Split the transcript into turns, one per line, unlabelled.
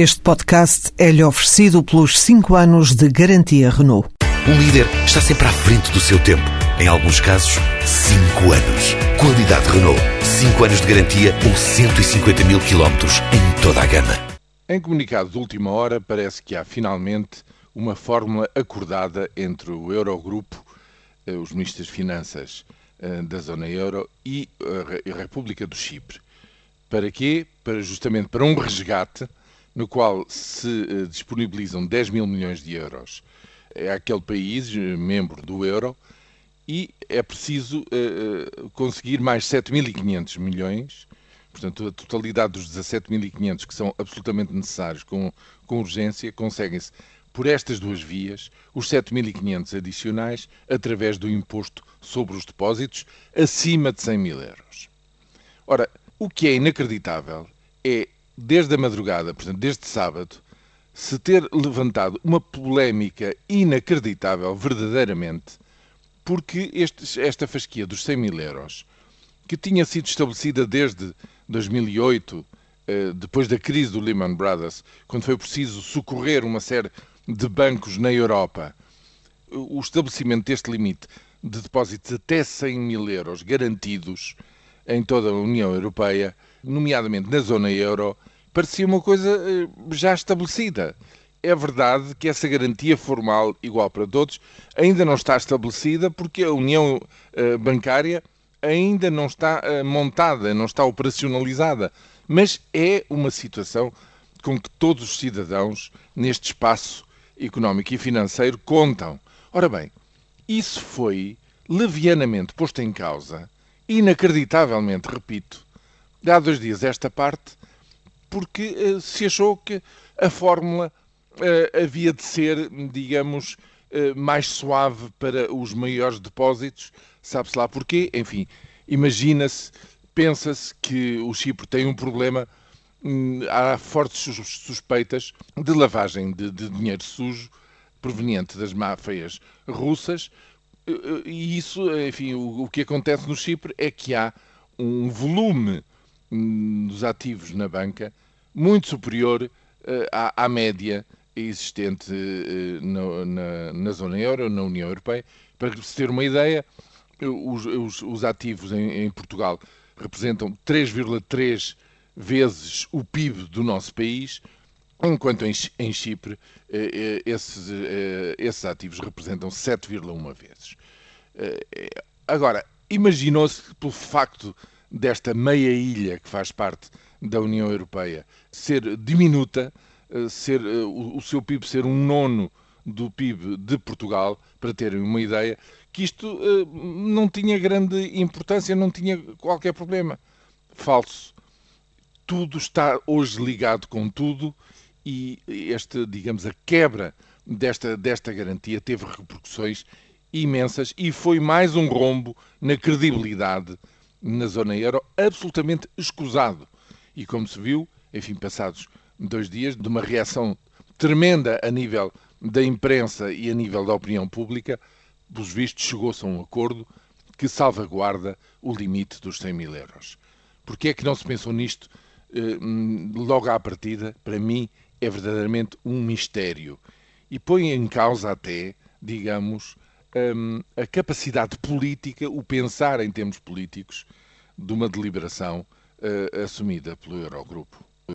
Este podcast é-lhe oferecido pelos 5 anos de garantia Renault.
Um líder está sempre à frente do seu tempo. Em alguns casos, 5 anos. Qualidade Renault. 5 anos de garantia ou 150 mil quilómetros em toda a gama.
Em comunicado de última hora, parece que há finalmente uma fórmula acordada entre o Eurogrupo, eh, os ministros das Finanças eh, da zona euro e a República do Chipre. Para quê? Para justamente para um resgate no qual se eh, disponibilizam 10 mil milhões de euros é aquele país membro do euro e é preciso uh, conseguir mais 7.500 milhões, portanto a totalidade dos 17.500 que são absolutamente necessários com, com urgência, conseguem-se por estas duas vias, os 7.500 adicionais, através do imposto sobre os depósitos acima de 100 mil euros. Ora, o que é inacreditável é, desde a madrugada, portanto, desde sábado, se ter levantado uma polémica inacreditável, verdadeiramente, porque este, esta fasquia dos 100 mil euros, que tinha sido estabelecida desde 2008, eh, depois da crise do Lehman Brothers, quando foi preciso socorrer uma série de bancos na Europa, o estabelecimento deste limite de depósitos até 100 mil euros garantidos em toda a União Europeia, nomeadamente na zona euro, parecia uma coisa eh, já estabelecida. É verdade que essa garantia formal, igual para todos, ainda não está estabelecida porque a União eh, Bancária ainda não está eh, montada, não está operacionalizada. Mas é uma situação com que todos os cidadãos neste espaço económico e financeiro contam. Ora bem, isso foi levianamente posto em causa, inacreditavelmente, repito, há dois dias esta parte, porque uh, se achou que a fórmula uh, havia de ser, digamos, uh, mais suave para os maiores depósitos, sabe-se lá porquê, enfim, imagina-se, pensa-se que o Chipre tem um problema Hum, há fortes suspeitas de lavagem de, de dinheiro sujo proveniente das máfias russas. E isso, enfim, o, o, que acontece no Chipre é que há um volume dos ativos na banca muito superior uh, à, à, média existente uh, na, na, na, zona euro, na União Europeia. Para se ter uma ideia, os, os, os ativos em, em Portugal representam 3,3 vezes o PIB do nosso país, enquanto em, Chipre eh, eh, esses, eh, esses ativos representam 7,1 vezes. Agora, imaginou-se pelo facto desta meia ilha que faz parte da União Europeia ser diminuta, ser, o, seu PIB ser um nono do PIB de Portugal, para terem uma ideia, que isto não tinha grande importância, não tinha qualquer problema. Falso tudo está hoje ligado com tudo e esta, digamos, a quebra desta, desta garantia teve repercussões imensas e foi mais um rombo na credibilidade na zona euro, absolutamente escusado. E como se viu, enfim, passados dois dias, de uma reação tremenda a nível da imprensa e a nível da opinião pública, pelos vistos, chegou-se a um acordo que salvaguarda o limite dos 100 mil euros. Porquê é que não se pensou nisto eh, logo à partida, para mim, é verdadeiramente um mistério. E põe em causa até, digamos, hum, a capacidade política, o pensar em termos políticos de uma deliberação uh, assumida pelo Eurogrupo.